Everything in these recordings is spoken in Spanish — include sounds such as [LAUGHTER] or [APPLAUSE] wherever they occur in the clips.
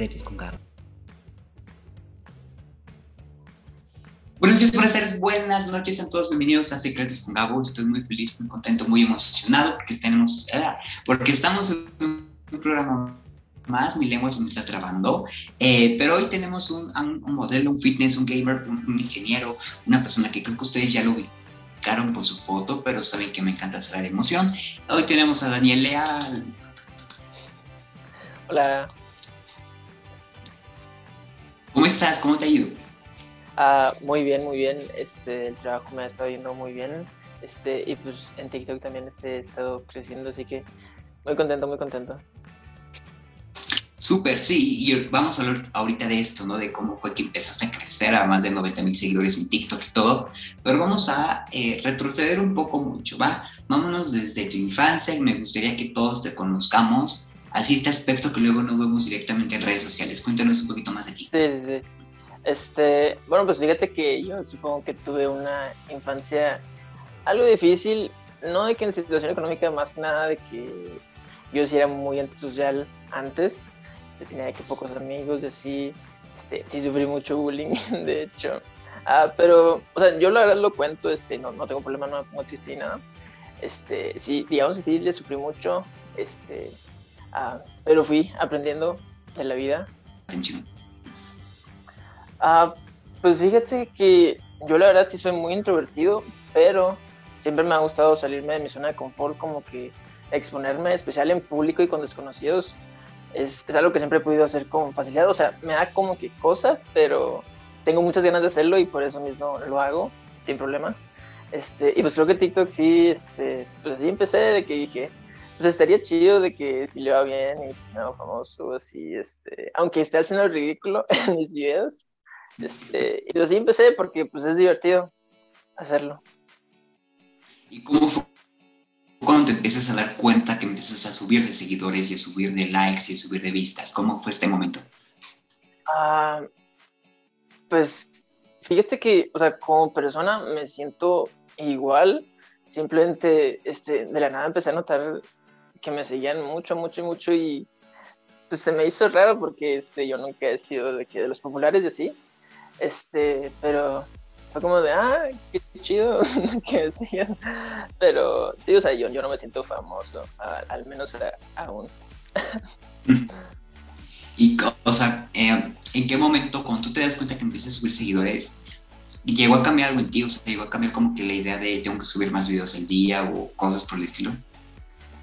Secretos con Gabo. Buenos días, buenas tardes, buenas noches, sean todos bienvenidos a Secretos con Gabo. Estoy muy feliz, muy contento, muy emocionado porque, tenemos, ah, porque estamos en un programa más, mi lengua se me está trabando, eh, pero hoy tenemos un, un, modelo, un fitness, un gamer, un, ingeniero, una persona que creo que ustedes ya lo ubicaron por su foto, pero saben que me encanta hacer de emoción. Hoy tenemos a Daniel Leal. Hola. ¿Cómo estás? ¿Cómo te ha ido? Ah, muy bien, muy bien. Este, el trabajo me ha estado yendo muy bien. Este, y pues en TikTok también este, he estado creciendo, así que muy contento, muy contento. Súper, sí, y vamos a hablar ahorita de esto, ¿no? De cómo fue que empezaste a crecer a más de 90 mil seguidores en TikTok y todo, pero vamos a eh, retroceder un poco mucho, ¿va? Vámonos desde tu infancia, y me gustaría que todos te conozcamos así este aspecto que luego no vemos directamente en redes sociales. Cuéntanos un poquito más de ti. Sí, sí, sí. Este, bueno, pues fíjate que yo supongo que tuve una infancia algo difícil, no de que en situación económica, más que nada de que yo sí era muy antisocial antes, tenía que pocos amigos y así, este, sí sufrí mucho bullying, [LAUGHS] de hecho. Ah, pero, o sea, yo la verdad lo cuento, este, no, no tengo problema, no me pongo triste ni nada. Este, sí, digamos que sí, le sufrí mucho, este, Ah, pero fui aprendiendo de la vida. Ah, pues fíjate que yo la verdad sí soy muy introvertido, pero siempre me ha gustado salirme de mi zona de confort, como que exponerme, especial en público y con desconocidos, es, es, algo que siempre he podido hacer con facilidad. O sea, me da como que cosa, pero tengo muchas ganas de hacerlo y por eso mismo lo hago sin problemas. Este, y pues creo que TikTok sí, este, pues sí empecé de que dije, pues estaría chido de que si le va bien y no famoso, así, este, aunque esté haciendo el ridículo [LAUGHS] en mis videos, este, y así empecé porque pues es divertido hacerlo. ¿Y cómo fue cuando te empiezas a dar cuenta que empiezas a subir de seguidores y a subir de likes y a subir de vistas? ¿Cómo fue este momento? Ah, pues fíjate que, o sea, como persona me siento igual, simplemente este, de la nada empecé a notar que me seguían mucho, mucho, mucho y pues se me hizo raro porque este, yo nunca he sido de, que de los populares y así, este, pero fue como de, ah, qué chido [LAUGHS] que me sigan, pero sí, o sea, yo, yo no me siento famoso, al menos aún. [LAUGHS] Y, o sea, eh, ¿en qué momento, cuando tú te das cuenta que empiezas a subir seguidores, llegó a cambiar algo en ti? O sea, llegó a cambiar como que la idea de tengo que subir más videos al día o cosas por el estilo.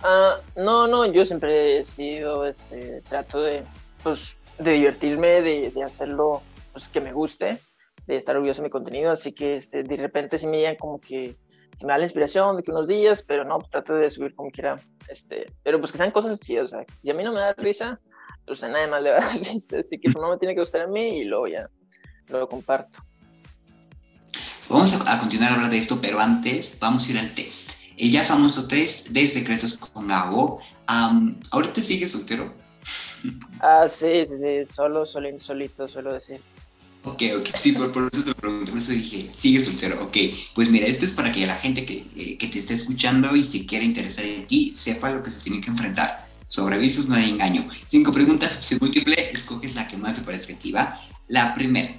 Ah, no, no, yo siempre he sido, este, trato de, pues, de divertirme, de, de hacerlo, pues, que me guste, de estar orgulloso de mi contenido, así que, este, de repente sí me llegan como que, se me da la inspiración de que unos días, pero no, pues, trato de subir como quiera, este, pero pues que sean cosas chidas, o sea, si a mí no me da risa, pues a nadie más le va a dar [LAUGHS] risa, así que pues, no me tiene que gustar a mí y luego ya lo comparto. Vamos a continuar a hablar de esto, pero antes vamos a ir al test el ya famoso test de secretos con Gabo. ¿Ahorita sigues soltero? Ah, sí, sí, sí, solo, solo, insolito, suelo decir. Ok, ok, sí, por, eso te pregunto, por eso dije, sigue soltero, ok. Pues mira, esto es para que la gente que, eh, que te esté escuchando y se quiera interesar en ti, sepa lo que se tiene que enfrentar. Sobre avisos no hay engaño. Cinco preguntas, opción múltiple, escoges la que más se parezca a ti, ¿va? La primera,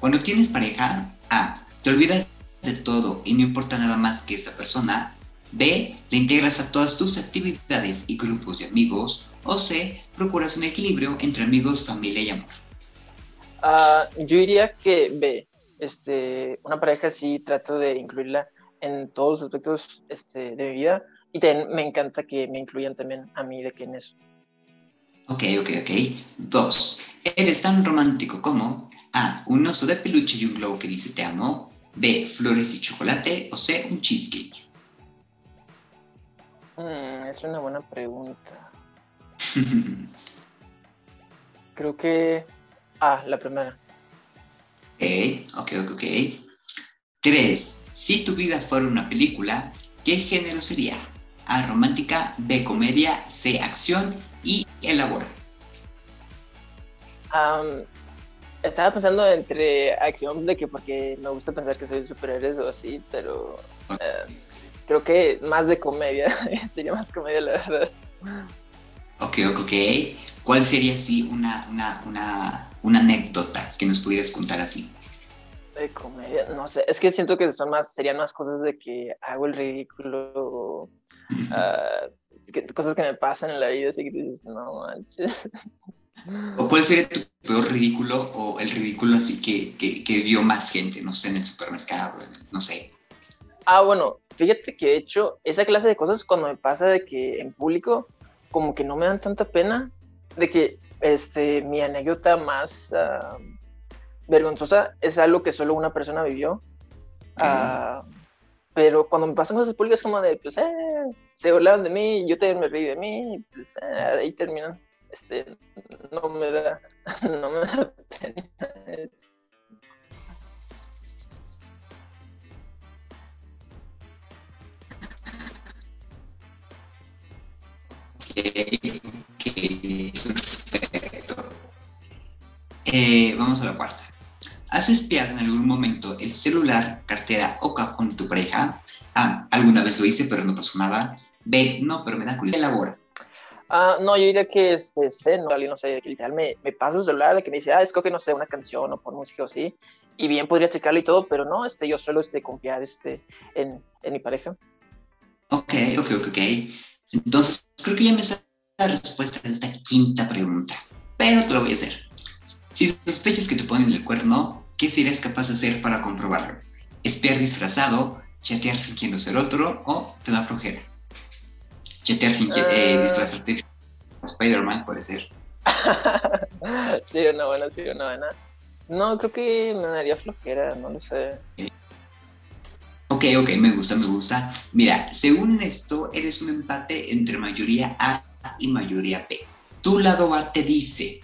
cuando tienes pareja, A, te olvidas de todo y no importa nada más que esta persona, B. Le integras a todas tus actividades y grupos de amigos. O C. Procuras un equilibrio entre amigos, familia y amor. Ah, yo diría que B. Este, una pareja sí trato de incluirla en todos los aspectos este, de mi vida y me encanta que me incluyan también a mí de que en eso. Ok, ok, ok. Dos. Eres tan romántico como A. Un oso de peluche y un globo que dice te amo. B. Flores y chocolate. O C. Un cheesecake. Mm, es una buena pregunta. [LAUGHS] Creo que. Ah, la primera. Ok, ok, ok, ok. Tres. Si tu vida fuera una película, ¿qué género sería? A romántica, B comedia, C acción y elabora. estaba pensando entre acción, de que porque me gusta pensar que soy superhéroes o así, pero eh, creo que más de comedia, [LAUGHS] sería más comedia la verdad. Ok, ok, ok. ¿cuál sería así una, una, una, una anécdota que nos pudieras contar así? De comedia, no sé, es que siento que son más, serían más cosas de que hago el ridículo, uh, cosas que me pasan en la vida, así que dices, no manches. [LAUGHS] ¿O cuál sería tu peor ridículo o el ridículo así que, que, que vio más gente, no sé, en el supermercado, no sé? Ah, bueno, fíjate que de hecho, esa clase de cosas cuando me pasa de que en público, como que no me dan tanta pena, de que este, mi anécdota más uh, vergonzosa es algo que solo una persona vivió. Uh, pero cuando me pasan cosas públicas como de, pues, eh, se burlaban de mí, yo también me reí de mí, pues, eh, ahí terminan. Este, no me da, [LAUGHS] no me da pena. Perfecto. Eh, vamos a la cuarta. ¿Has espiado en algún momento el celular, cartera o cajón de tu pareja? A. Alguna vez lo hice, pero no pasó nada. B. No, pero me da curiosidad. Elabora. Ah, no, yo diría que este, sé, no, no sé, que literal me, me pasa el celular de que me dice, ah, escoge, no sé, una canción o por música o así, y bien podría checarlo y todo, pero no, este, yo suelo este, confiar este, en, en mi pareja. Ok, ok, ok, ok. Entonces, creo que ya me sale la respuesta de esta quinta pregunta, pero te lo voy a hacer. Si sospechas que te ponen el cuerno, ¿qué serías capaz de hacer para comprobarlo? ¿Espiar disfrazado, chatear fingiendo ser otro o te da flojera? Chatear fingiendo, eh, uh... disfrazarte Spider-Man puede ser. [LAUGHS] sí, una buena, sí, una buena. No, creo que me daría flojera, no lo sé. Ok, ok, me gusta, me gusta. Mira, según esto, eres un empate entre mayoría A y mayoría B. Tu lado A te dice,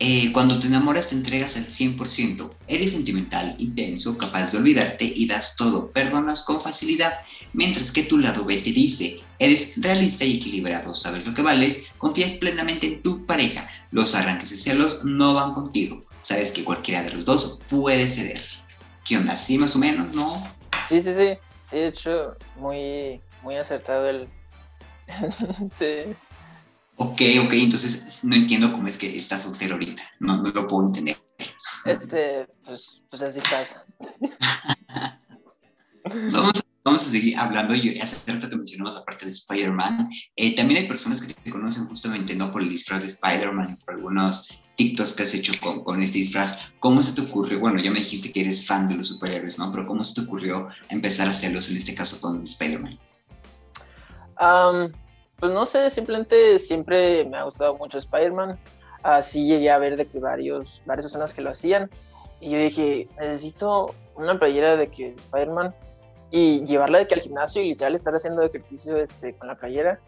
eh, cuando te enamoras te entregas al 100%, eres sentimental, intenso, capaz de olvidarte y das todo, perdonas con facilidad, mientras que tu lado B te dice, eres realista y equilibrado, sabes lo que vales, confías plenamente en tu pareja, los arranques de celos no van contigo, sabes que cualquiera de los dos puede ceder. ¿Qué onda? ¿Sí más o menos? ¿No? Sí, sí, sí. Sí, de hecho, muy, muy acertado el. [LAUGHS] sí. Ok, ok, entonces no entiendo cómo es que estás soltero ahorita. No, no lo puedo entender. Este, pues, pues así pasa. [LAUGHS] vamos, vamos a seguir hablando. Yo hace rato que mencionamos la parte de Spider-Man. Eh, también hay personas que te conocen justamente no por el disfraz de Spider-Man, por algunos TikToks que has hecho con, con, este disfraz, ¿cómo se te ocurrió? Bueno, ya me dijiste que eres fan de los superhéroes, ¿no? Pero ¿cómo se te ocurrió empezar a hacerlos, en este caso con Spider-Man? Um, pues no sé, simplemente siempre me ha gustado mucho Spider-Man. Así llegué a ver de que varios, varias personas que lo hacían. Y yo dije, necesito una playera de que Spider-Man y llevarla de que al gimnasio y literal estar haciendo ejercicio este, con la playera.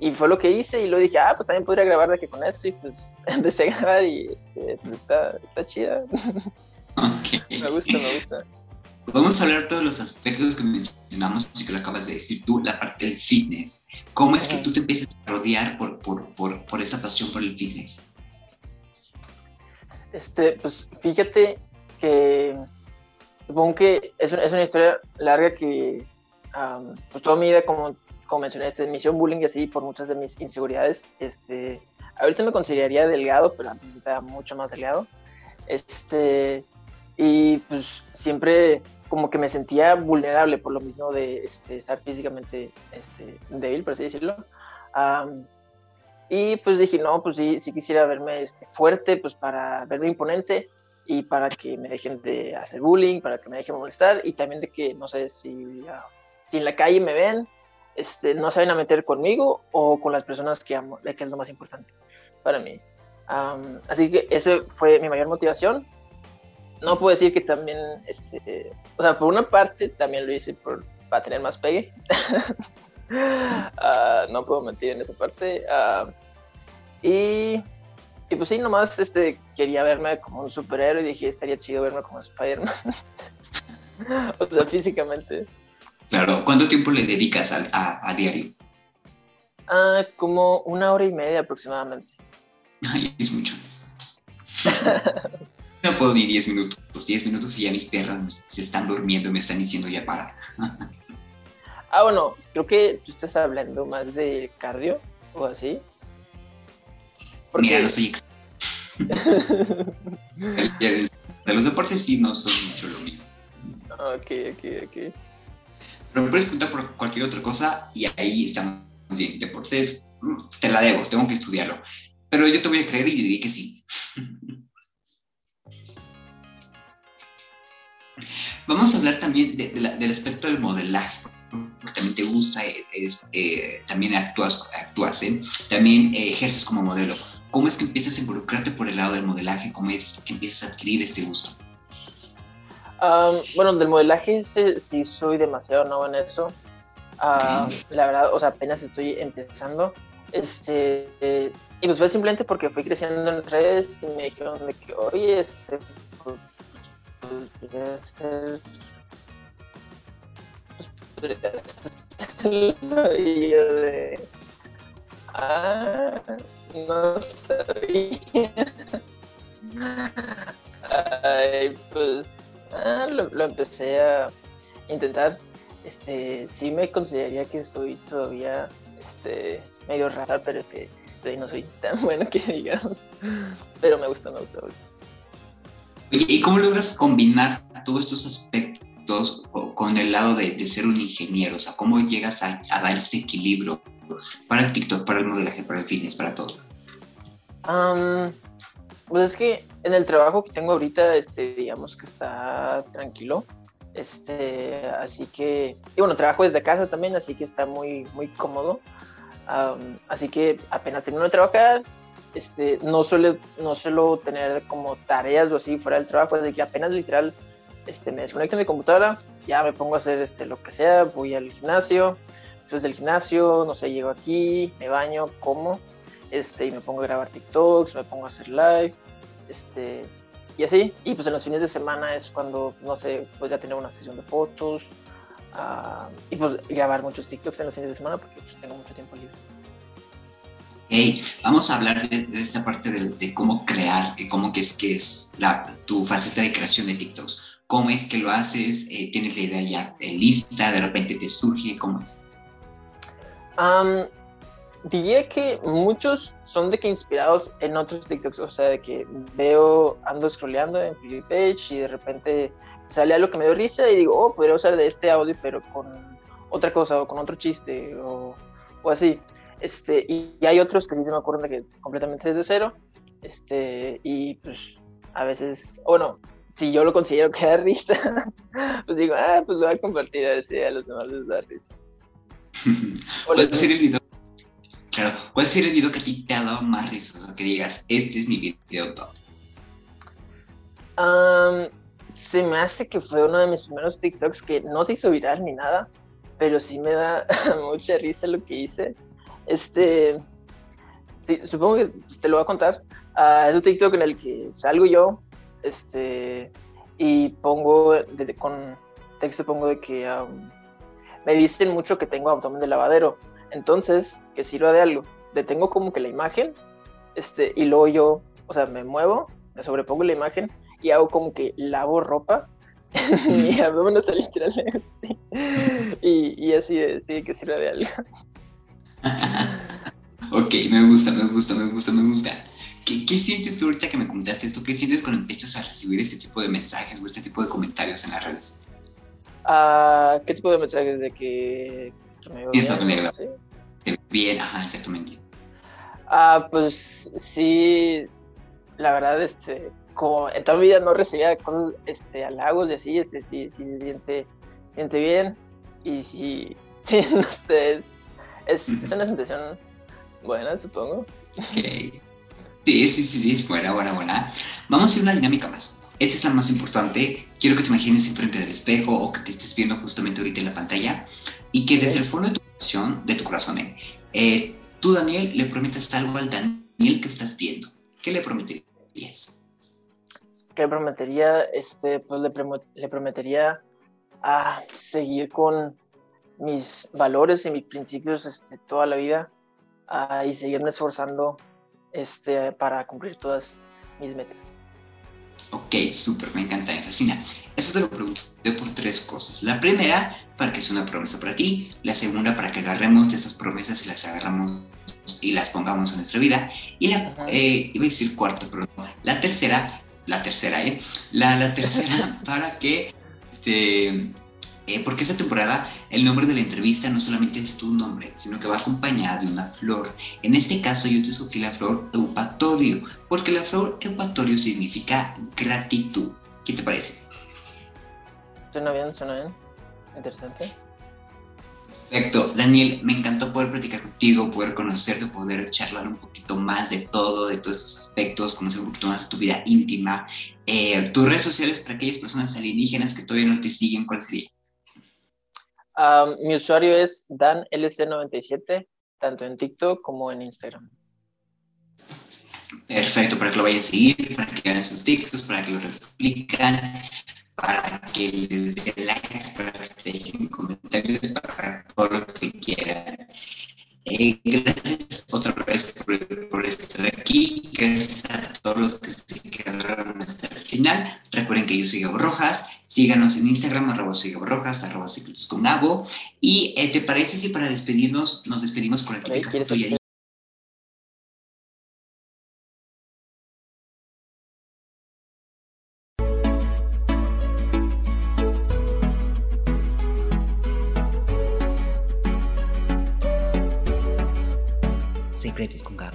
Y fue lo que hice y lo dije, ah, pues también podría grabar de que con esto y pues [LAUGHS] empecé a grabar y este, pues está, está chida. me gusta, me gusta. Vamos a hablar todos los aspectos que mencionamos y que lo acabas de decir tú, la parte del fitness. ¿Cómo es que tú te empiezas a rodear por, por, por, por esa pasión por el fitness? Este, pues fíjate que supongo que es una, es una historia larga que um, pues toda mi vida como como mencioné, este, me hicieron bullying y así por muchas de mis inseguridades. Este, ahorita me consideraría delgado, pero antes estaba mucho más delgado. Este, y pues siempre como que me sentía vulnerable por lo mismo de este, estar físicamente este, débil, por así decirlo. Um, y pues dije, no, pues sí, sí quisiera verme este, fuerte, pues para verme imponente y para que me dejen de hacer bullying, para que me dejen molestar y también de que, no sé, si, uh, si en la calle me ven, este, no saben a meter conmigo o con las personas que amo, que es lo más importante para mí. así que esa fue mi mayor motivación. No puedo decir que también, este, o sea, por una parte también lo hice por, para tener más pegue. uh, [LAUGHS] no puedo mentir en esa parte. Uh, y, y, pues sí, nomás este, quería verme como un superhéroe y dije, estaría chido verme como Spider-Man. [LAUGHS] o sea, físicamente. Claro, ¿cuánto tiempo le dedicas a, a, diario? Ah, como una hora y media aproximadamente. Ay, es mucho. [LAUGHS] no puedo ni 10 minutos. Los 10 minutos y ya mis perras se están durmiendo y me están diciendo ya para. ah, bueno, creo que tú estás hablando más de cardio o así. Mira, no soy [LAUGHS] [LAUGHS] de los deportes sí no son mucho lo mío. Ok, ok, ok. Pero me puedes preguntar por cualquier otra cosa y ahí estamos bien. Deportes, mm, te la debo, tengo que estudiarlo. Pero yo te voy a creer y diré que sí. [LAUGHS] Vamos a hablar también del aspecto del modelaje, porque también te gusta, eh, también actúas, actúas ¿eh? también eh, ejerces como modelo. ¿Cómo es que empiezas a involucrarte por el lado del modelaje? ¿Cómo es que empiezas a adquirir este gusto? Bueno, del modelaje sí, soy demasiado nuevo en eso. La verdad, o sea, apenas estoy empezando. Este, y pues fue simplemente porque fui creciendo en redes y me dijeron de que, oye, este, pues, podría ser. Pues [LAUGHS] podría y yo de. Ah, no sabía. [LAUGHS] Ay, pues ah, lo, lo, empecé a intentar. Este, sí me consideraría que soy todavía este medio rara, pero este no soy tan [LAUGHS] bueno que digamos. Pero me gusta, me gusta. Me gusta. ¿y cómo logras combinar todos estos aspectos con el lado de, ser un ingeniero? O sea, ¿cómo llegas a, dar ese equilibrio para el TikTok, para el modelaje, para el fitness, para todo? Pues es que en el trabajo que tengo ahorita, este, digamos que está tranquilo. Este, así que, y bueno, trabajo desde casa también, así que está muy, muy cómodo. así que apenas termino de trabajar, este, no, suele, no suelo tener como tareas o así fuera del trabajo, de que apenas literal este, me desconecto de mi computadora, ya me pongo a hacer este, lo que sea, voy al gimnasio, después del gimnasio, no sé, llego aquí, me baño, como, este, y me pongo a grabar TikToks, me pongo a hacer live, este, y así, y pues en los fines de semana es cuando, no sé, podría tener una sesión de fotos, uh, y pues grabar muchos TikToks en los fines de semana porque pues, tengo mucho tiempo libre hey, vamos a hablar de, esa parte de, cómo crear, que cómo que es que es la, tu faceta de creación de TikToks. ¿Cómo es que lo haces? Eh, ¿Tienes la idea ya lista? ¿De repente te surge? ¿Cómo es? Diría que muchos son de que inspirados en otros TikToks, o sea, de que veo, ando scrolleando en page y de repente sale algo que me dio risa y digo, oh, podría usar de este audio, pero con otra cosa o con otro chiste o, o así. Este, y, hay otros que sí se me acuerdan de que completamente desde cero. Este, y pues a veces, o no, si yo lo considero que da risa, [LAUGHS] pues digo, ah, pues lo voy a compartir a ver si a los demás les da risa. [LAUGHS] ¿Cuál sería el video? Claro, ¿cuál sería el video que a ti te ha dado más risa? O que digas, este es mi video top. se me hace que fue uno de mis primeros TikToks que no se hizo viral ni nada, pero sí me da [LAUGHS] mucha risa lo que hice. Este, supongo que te lo voy a contar. Uh, es un TikTok en el que salgo yo, este, y pongo, con texto pongo de que me dicen mucho que tengo abdomen de lavadero, entonces, que sirva de algo. Detengo como que la imagen, este, y luego yo, o sea, me muevo, me sobrepongo la imagen y hago como que lavo ropa. [LAUGHS] mi abdomen está literal [LAUGHS] así. Y, y así, de, que sirva de algo. [LAUGHS] ok, me gusta, me gusta, me gusta, me gusta. ¿Qué, ¿Qué, sientes tú ahorita que me comentaste esto? ¿Qué sientes cuando empiezas a recibir este tipo de mensajes o este tipo de comentarios en las redes? Uh, ¿Qué tipo de mensajes? De que, bien, ¿sí? bien, ajá, exactamente. Ah, pues sí, la verdad, este, como en toda mi vida no recibía cosas, este, halagos y así, este, sí, sí se siente, siente bien y sí, [LAUGHS] sí, no sé, es, es, es una sensación buena, supongo. Sí, sí, sí, sí, es buena, buena, buena. Vamos a hacer una dinámica más. Esta es la más importante. Quiero que te imagines enfrente del espejo o que te estés viendo justamente ahorita en la pantalla y que desde el fondo de tu corazón, de tu corazón eh, eh, tú, Daniel, le prometes algo al Daniel que estás viendo. ¿Qué le prometerías? ¿Qué le prometería? Este, pues le, le prometería a seguir con mis valores y mis principios este, toda la vida y seguirme esforzando este, para cumplir todas mis metas. Ok, súper, me encanta, me fascina. Eso te lo pregunté por tres cosas. La primera, para que sea una promesa para ti, la segunda para que agarremos de estas promesas y las agarramos y las pongamos en nuestra vida, y la, eh, iba a decir cuarta, pero la tercera, la tercera, ¿eh? La, la tercera [LAUGHS] para que, este, eh, porque esta temporada el nombre de la entrevista no solamente es tu nombre, sino que va acompañada de una flor. En este caso yo te escogí la flor eupatorio, porque la flor eupatorio significa gratitud. ¿Qué te parece? Suena bien, suena bien. Interesante. Perfecto. Daniel, me encantó poder platicar contigo, poder conocerte, poder charlar un poquito más de todo, de todos estos aspectos, conocer un poquito más de tu vida íntima. Eh, tus redes sociales para aquellas personas alienígenas que todavía no te siguen, ¿cuál sería? Mi usuario es danlc97, tanto en TikTok como en Instagram. Perfecto, para que lo vayan a seguir, para que vean sus TikToks, para que lo replican, para que les den likes, para que dejen comentarios, para todo lo que quieran. Eh, gracias otra vez por, estar aquí. Gracias a todos los que se quedaron hasta el final. Recuerden que yo soy Gabo Rojas. Síganos en Instagram, arroba Rojas, arroba secretos con Gabo. Y eh, ¿te parece si para despedirnos nos despedimos con la típica foto y secretos con Gabo.